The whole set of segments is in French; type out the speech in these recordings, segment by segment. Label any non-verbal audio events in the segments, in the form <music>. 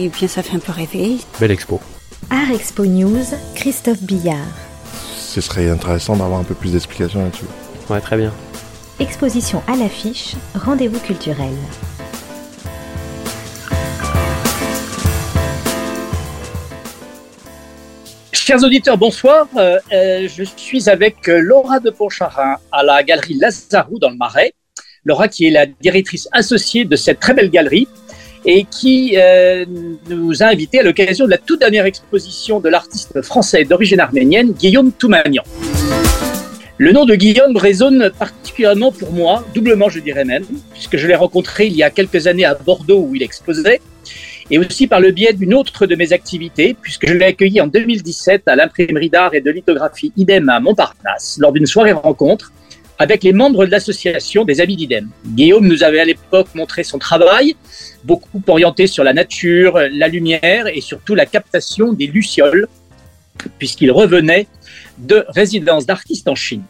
et bien ça fait un peu rêver. Belle expo. Art Expo News, Christophe Billard. Ce serait intéressant d'avoir un peu plus d'explications là-dessus. Ouais, très bien. Exposition à l'affiche, rendez-vous culturel. Chers auditeurs, bonsoir. Euh, euh, je suis avec euh, Laura de Pontcharrin à la galerie Lazarou dans le Marais. Laura qui est la directrice associée de cette très belle galerie et qui euh, nous a invités à l'occasion de la toute dernière exposition de l'artiste français d'origine arménienne, Guillaume Toumanian. Le nom de Guillaume résonne particulièrement pour moi, doublement je dirais même, puisque je l'ai rencontré il y a quelques années à Bordeaux où il exposait, et aussi par le biais d'une autre de mes activités, puisque je l'ai accueilli en 2017 à l'imprimerie d'art et de lithographie IDEM à Montparnasse, lors d'une soirée rencontre avec les membres de l'association des Amis d'IDEM. Guillaume nous avait à l'époque montré son travail, beaucoup orienté sur la nature, la lumière et surtout la captation des lucioles, puisqu'il revenait de résidence d'artiste en Chine.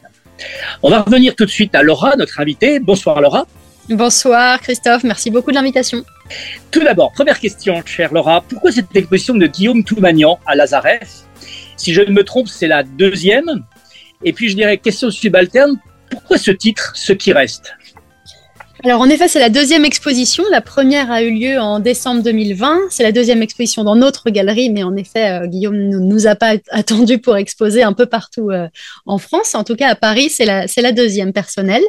On va revenir tout de suite à Laura, notre invitée. Bonsoir Laura. Bonsoir Christophe, merci beaucoup de l'invitation. Tout d'abord, première question, chère Laura, pourquoi cette exposition de Guillaume Toumanian à Lazareth Si je ne me trompe, c'est la deuxième. Et puis je dirais, question subalterne, pourquoi ce titre, Ce qui reste alors en effet, c'est la deuxième exposition. La première a eu lieu en décembre 2020. C'est la deuxième exposition dans notre galerie, mais en effet, euh, Guillaume ne nous, a pas <laughs> attendu pour exposer un peu partout euh, en France. En tout cas, à Paris, c'est la, c'est la deuxième personnelle.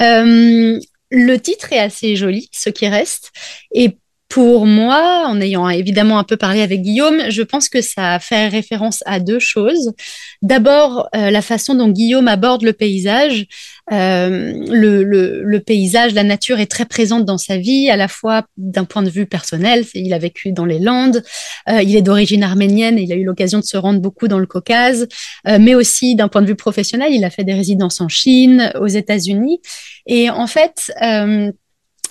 Euh, le titre est assez joli, ce qui reste. Et pour moi, en ayant évidemment un peu parlé avec Guillaume, je pense que ça fait référence à deux choses. D'abord, euh, la façon dont Guillaume aborde le paysage. Euh, le, le, le, paysage, la nature est très présente dans sa vie, à la fois d'un point de vue personnel, il a vécu dans les Landes, euh, il est d'origine arménienne il a eu l'occasion de se rendre beaucoup dans le Caucase, euh, mais aussi d'un point de vue professionnel, il a fait des résidences en Chine, aux États-Unis. Et en fait, euh,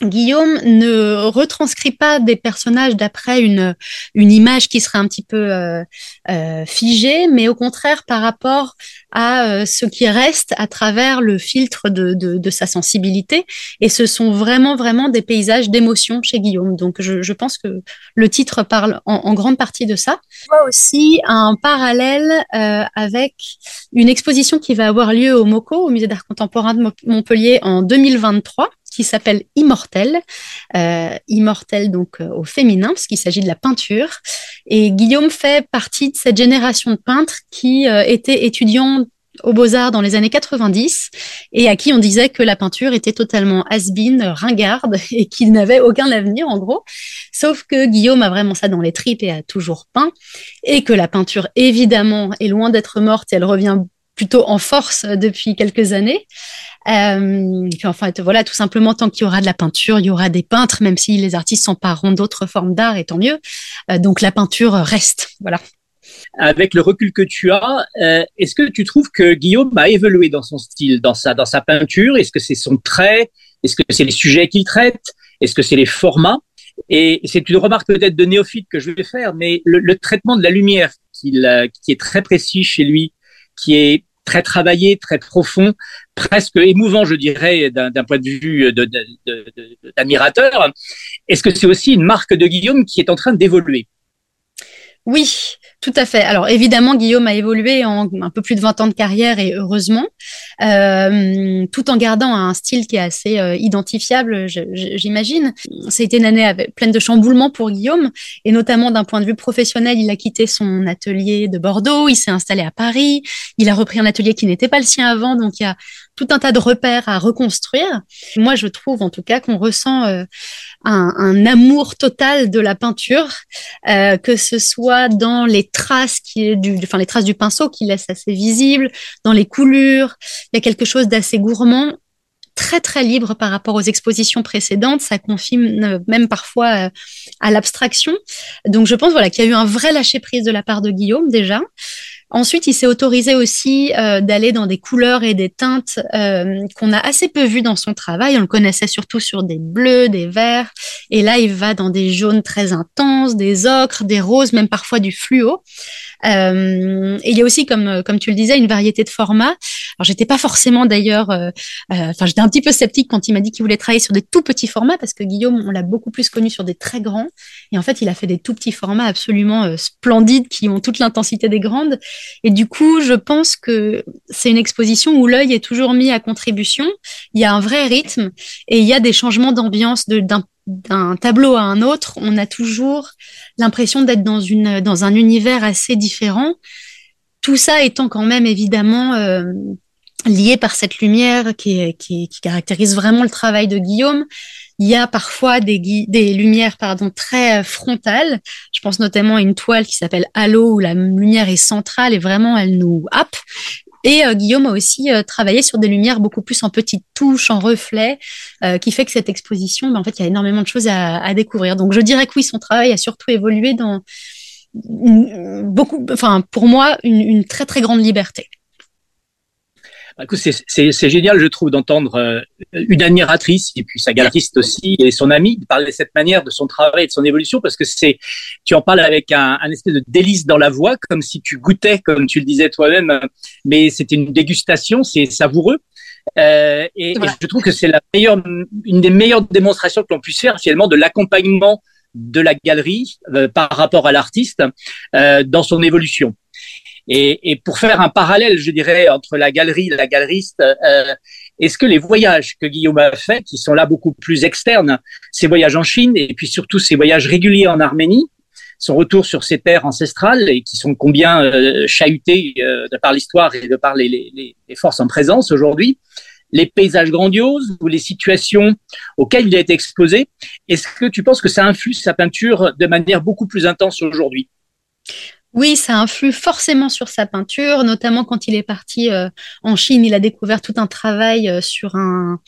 Guillaume ne retranscrit pas des personnages d'après une, une image qui serait un petit peu euh, euh, figée, mais au contraire par rapport à euh, ce qui reste à travers le filtre de, de, de, sa sensibilité. Et ce sont vraiment, vraiment des paysages d'émotion chez Guillaume. Donc je, je, pense que le titre parle en, en, grande partie de ça. Vois aussi un parallèle euh, avec une exposition qui va avoir lieu au MOCO, au Musée d'art contemporain de Montpellier en 2023 qui s'appelle Immortel, euh, Immortel donc euh, au féminin, parce qu'il s'agit de la peinture. Et Guillaume fait partie de cette génération de peintres qui euh, étaient étudiants aux Beaux-Arts dans les années 90 et à qui on disait que la peinture était totalement has-been, ringarde <laughs> et qu'il n'avait aucun avenir en gros. Sauf que Guillaume a vraiment ça dans les tripes et a toujours peint et que la peinture évidemment est loin d'être morte et elle revient plutôt en force depuis quelques années. Euh, puis enfin, voilà, tout simplement, tant qu'il y aura de la peinture, il y aura des peintres, même si les artistes s'empareront d'autres formes d'art, et tant mieux. Euh, donc la peinture reste, voilà. Avec le recul que tu as, euh, est-ce que tu trouves que Guillaume a évolué dans son style, dans sa, dans sa peinture? Est-ce que c'est son trait? Est-ce que c'est les sujets qu'il traite? Est-ce que c'est les formats? Et c'est une remarque peut-être de néophyte que je vais faire, mais le, traitement de la lumière, qui, qui est très précis chez lui, qui est très travaillé, très profond, presque émouvant, je dirais, d'un point de vue d'admirateur. Est-ce que c'est aussi une marque de Guillaume qui est en train d'évoluer? Oui, tout à fait. Alors évidemment, Guillaume a évolué en un peu plus de 20 ans de carrière et heureusement, euh, tout en gardant un style qui est assez euh, identifiable, j'imagine. C'était une année pleine de chamboulements pour Guillaume et notamment d'un point de vue professionnel, il a quitté son atelier de Bordeaux, il s'est installé à Paris, il a repris un atelier qui n'était pas le sien avant, donc il y a tout un tas de repères à reconstruire. Moi, je trouve en tout cas qu'on ressent euh, un, amour total de la peinture, euh, que ce soit dans les traces qui du, enfin les traces du pinceau qui laissent assez visible, dans les coulures. Il y a quelque chose d'assez gourmand très très libre par rapport aux expositions précédentes, ça confine euh, même parfois à l'abstraction. Donc je pense voilà qu'il y a eu un vrai lâcher prise de la part de Guillaume déjà. Ensuite, il s'est autorisé aussi euh, d'aller dans des couleurs et des teintes euh, qu'on a assez peu vues dans son travail. On le connaissait surtout sur des bleus, des verts. Et là, il va dans des jaunes très intenses, des ocres, des roses, même parfois du fluo. Euh, et il y a aussi, comme, comme tu le disais, une variété de formats. Alors, j'étais pas forcément d'ailleurs, enfin, j'étais un petit peu sceptique quand il m'a dit qu'il voulait travailler sur des tout petits formats parce que Guillaume, on l'a beaucoup plus connu sur des très grands. Et en fait, il a fait des tout petits formats absolument splendides qui ont toute l'intensité des grandes. Et du coup, je pense que c'est une exposition où l'œil est toujours mis à contribution. Il y a un vrai rythme et il y a des changements d'ambiance d'un tableau à un autre, on a toujours l'impression d'être dans, dans un univers assez différent. Tout ça étant quand même évidemment euh, lié par cette lumière qui, qui, caractérise vraiment le travail de Guillaume. Il y a parfois des, des lumières pardon, très frontales. Je pense notamment à une toile qui s'appelle Halo où la lumière est centrale et vraiment elle nous happe. Et euh, Guillaume a aussi euh, travaillé sur des lumières beaucoup plus en petites touches, en reflets, euh, qui fait que cette exposition, ben, en fait, il y a énormément de choses à, à, découvrir. Donc, je dirais que oui, son travail a surtout évolué dans beaucoup, enfin, pour moi, une, une très très grande liberté. Bah, c'est génial, je trouve, d'entendre euh, une admiratrice et puis sa galeriste aussi et son amie parler de cette manière de son travail et de son évolution parce que c'est, tu en parles avec un, un, espèce de délice dans la voix, comme si tu goûtais, comme tu le disais toi-même, mais c'était une dégustation, c'est savoureux. Euh, et, je trouve que c'est la meilleure, une des meilleures démonstrations que l'on puisse faire finalement de l'accompagnement de la galerie euh, par rapport à l'artiste euh, dans son évolution. Et, et, pour faire un parallèle, je dirais, entre la galerie la galeriste, euh, est-ce que les voyages que Guillaume a fait, qui sont là beaucoup plus externes, ces voyages en Chine et puis surtout ces voyages réguliers en Arménie, son retour sur ses terres ancestrales et qui sont combien euh, chahutés euh, de par l'histoire et de par les, les, les forces en présence aujourd'hui, les paysages grandioses ou les situations auxquelles il a été exposé, est-ce que tu penses que ça influe sa peinture de manière beaucoup plus intense aujourd'hui? Oui, ça influe forcément sur sa peinture, notamment quand il est parti euh, en Chine. Il a découvert tout un travail euh, sur un,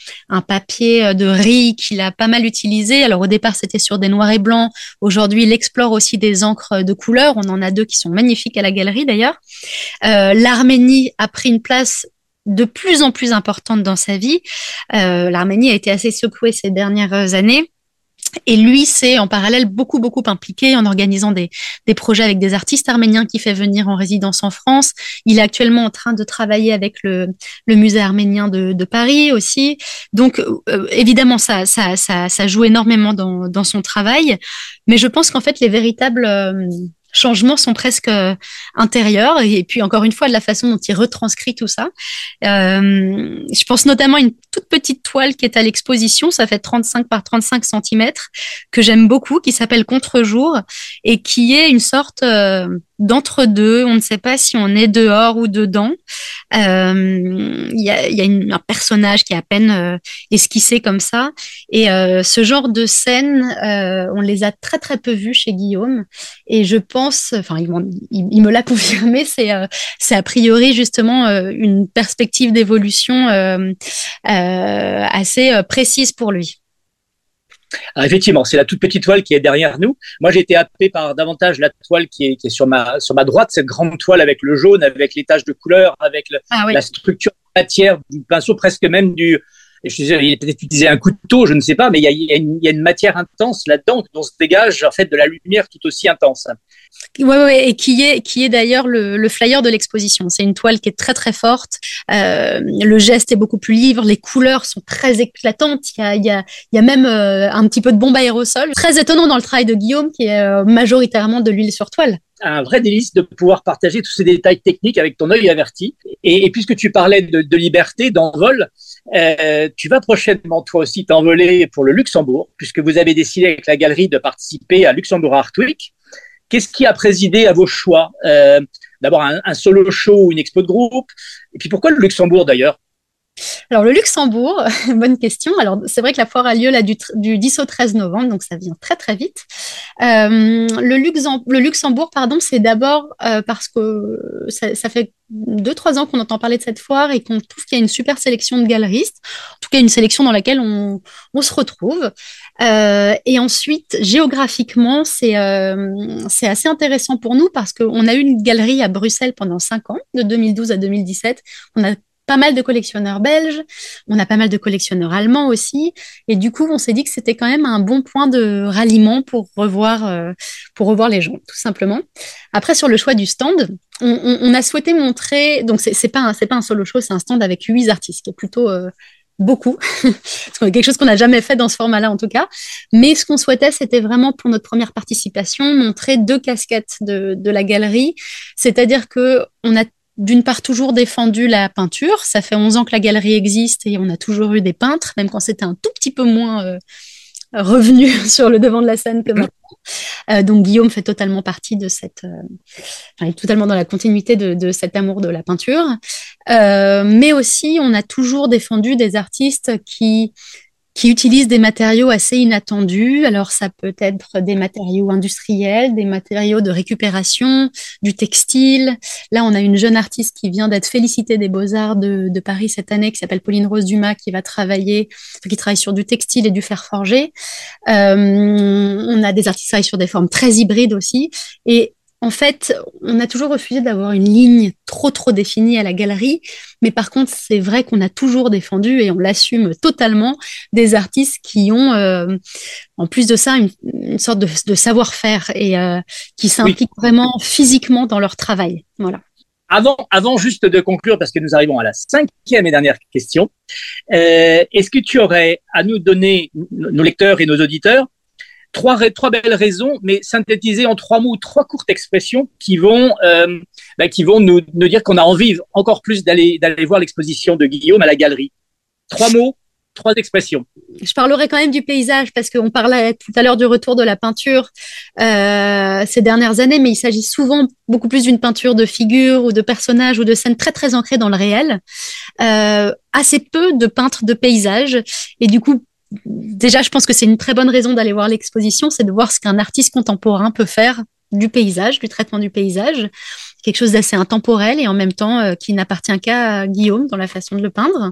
papier euh, de riz qu'il a pas mal utilisé. Alors au départ, c'était sur des noirs et blancs. Aujourd'hui, il explore aussi des encres de couleur. On en a deux qui sont magnifiques à la galerie d'ailleurs. L'Arménie a pris une place de plus en plus importante dans sa vie. L'Arménie a été assez secouée ces dernières années. Et lui, c'est en parallèle beaucoup, beaucoup impliqué en organisant des, des, projets avec des artistes arméniens qui fait venir en résidence en France. Il est actuellement en train de travailler avec le, le musée arménien de, de, Paris aussi. Donc, euh, évidemment, ça, ça, ça, ça, joue énormément dans, dans son travail. Mais je pense qu'en fait, les véritables... Euh, changements sont presque euh, intérieurs et puis encore une fois de la façon dont il retranscrit tout ça. Euh, je pense notamment à une toute petite toile qui est à l'exposition, ça fait 35 par 35 cm que j'aime beaucoup, qui s'appelle Contre-jour et qui est une sorte euh, d'entre-deux. On ne sait pas si on est dehors ou dedans. Euh, il y a, un personnage qui est à peine euh, esquissé comme ça. Et euh, ce genre de scène, on les a très très peu vus chez Guillaume. Et je pense, enfin, il, me l'a <laughs> confirmé, c'est a priori justement une perspective d'évolution assez précise pour lui. Ah, effectivement, c'est la toute petite toile qui est derrière nous. Moi, j'ai été happé par davantage la toile qui est, qui est sur ma sur ma droite, cette grande toile avec le jaune, avec les taches de couleur, avec ah la structure matière du pinceau, presque même du. Je sais, il peut-être utilisé un couteau, je ne sais pas, mais il y a, il y a une matière intense là-dedans dont se dégage en fait de la lumière tout aussi intense. Ouais, ouais, et qui est, qui est d'ailleurs le, le, flyer de l'exposition. C'est une toile qui est très très forte. Euh, le geste est beaucoup plus libre, les couleurs sont très éclatantes. Il y a, il y a, il y a même euh, un petit peu de bombe aérosol. Très étonnant dans le travail de Guillaume, qui est euh, majoritairement de l'huile sur toile un vrai délice de pouvoir partager tous ces détails techniques avec ton œil averti. Et, et puisque tu parlais de, de liberté, d'envol, euh, tu vas prochainement toi aussi t'envoler pour le Luxembourg, puisque vous avez décidé avec la galerie de participer à Luxembourg Art Week. Qu'est-ce qui a présidé à vos choix? Euh, D'abord un, un, solo show ou une expo de groupe? Et puis pourquoi le Luxembourg d'ailleurs? Alors le Luxembourg, <laughs> bonne question. Alors c'est vrai que la foire a lieu là du, du, 10 au 13 novembre, donc ça vient très très vite. Euh, le, le, Luxembourg, pardon, c'est d'abord euh, parce que ça, fait deux trois ans qu'on entend parler de cette foire et qu'on trouve qu'il y a une super sélection de galeristes. En tout cas, une sélection dans laquelle on, se retrouve. Euh, et ensuite, géographiquement, c'est c'est assez intéressant pour nous parce qu'on a eu une galerie à Bruxelles pendant cinq ans, de 2012 à 2017. On a pas mal de collectionneurs belges, on a pas mal de collectionneurs allemands aussi, et du coup, on s'est dit que c'était quand même un bon point de ralliement pour revoir, euh, pour revoir les gens, tout simplement. Après, sur le choix du stand, on, a souhaité montrer, donc c'est pas c'est pas un solo show, c'est un stand avec huit artistes, qui est plutôt euh, beaucoup, <laughs> quelque chose qu'on n'a jamais fait dans ce format-là en tout cas. Mais ce qu'on souhaitait, c'était vraiment pour notre première participation montrer deux casquettes de, de la galerie, c'est-à-dire que on a d'une part toujours défendu la peinture. Ça fait 11 ans que la galerie existe et on a toujours eu des peintres, même quand c'était un tout petit peu moins euh, revenu <laughs> sur le devant de la scène que maintenant. Euh, donc Guillaume fait totalement partie de cette, euh, totalement dans la continuité de, cet amour de la peinture. Mais aussi, on a toujours défendu des artistes qui qui utilisent des matériaux assez inattendus. Alors ça peut être des matériaux industriels, des matériaux de récupération, du textile. Là, on a une jeune artiste qui vient d'être félicitée des Beaux-Arts de, Paris cette année, qui s'appelle Pauline Rose Dumas, qui va travailler, qui travaille sur du textile et du fer forgé. Euh, on a des artistes qui travaillent sur des formes très hybrides aussi. Et en fait, on a toujours refusé d'avoir une ligne trop trop définie à la galerie, mais par contre, c'est vrai qu'on a toujours défendu et on l'assume totalement des artistes qui ont, euh, en plus de ça, une, une sorte de, de savoir-faire et euh, qui s'impliquent oui. vraiment physiquement dans leur travail. Voilà. Avant, avant juste de conclure, parce que nous arrivons à la cinquième et dernière question, euh, est-ce que tu aurais à nous donner, nos lecteurs et nos auditeurs, trois, trois belles raisons, mais synthétisées en trois mots, trois courtes expressions qui vont, euh, bah, qui vont nous, nous dire qu'on a envie encore plus d'aller d'aller voir l'exposition de Guillaume à la galerie. Trois mots, trois expressions. Je parlerai quand même du paysage parce qu'on parlait tout à l'heure du retour de la peinture euh, ces dernières années, mais il s'agit souvent beaucoup plus d'une peinture de figures ou de personnages ou de scènes très très ancrées dans le réel. Euh, assez peu de peintres de paysages et du coup déjà, je pense que c'est une très bonne raison d'aller voir l'exposition, c'est de voir ce qu'un artiste contemporain peut faire du paysage, du traitement du paysage, quelque chose d'assez intemporel et en même temps euh, qui n'appartient qu'à Guillaume dans la façon de le peindre.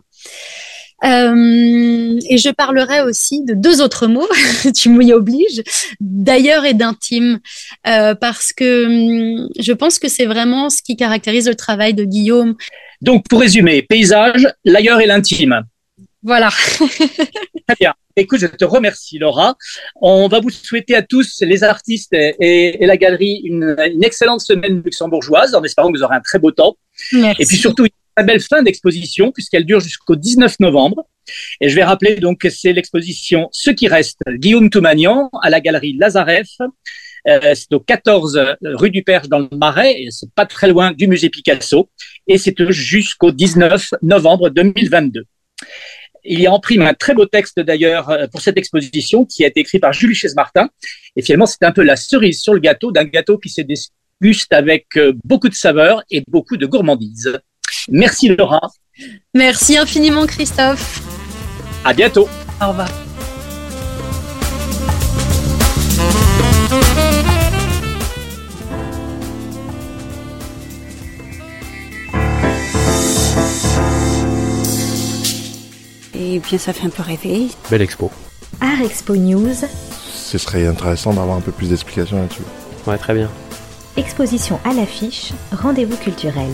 Euh, et je parlerai aussi de deux autres mots, <laughs> tu m'y obliges, d'ailleurs et d'intime, euh, parce que hum, je pense que c'est vraiment ce qui caractérise le travail de Guillaume. Donc, pour résumer, paysage, l'ailleurs et l'intime. Voilà. <laughs> Très bien. Écoute, je te remercie, Laura. On va vous souhaiter à tous, les artistes et, et la galerie, une, une, excellente semaine luxembourgeoise, en espérant que vous aurez un très beau temps. Merci. Et puis surtout, une très belle fin d'exposition, puisqu'elle dure jusqu'au 19 novembre. Et je vais rappeler donc que c'est l'exposition Ce qui reste, Guillaume Toumagnan, à la galerie Lazareff. Euh, c'est au 14 rue du Perche dans le Marais, et c'est pas très loin du musée Picasso. Et c'est jusqu'au 19 novembre 2022. Il y a en prime un très beau texte d'ailleurs pour cette exposition qui a été écrit par Julie Chaise-Martin. Et finalement, c'est un peu la cerise sur le gâteau d'un gâteau qui se déguste avec beaucoup de saveur et beaucoup de gourmandise. Merci Laura. Merci infiniment Christophe. À bientôt. Au revoir. Et bien, ça fait un peu rêver. Belle expo. Art Expo News. Ce serait intéressant d'avoir un peu plus d'explications là-dessus. Ouais, très bien. Exposition à l'affiche, rendez-vous culturel.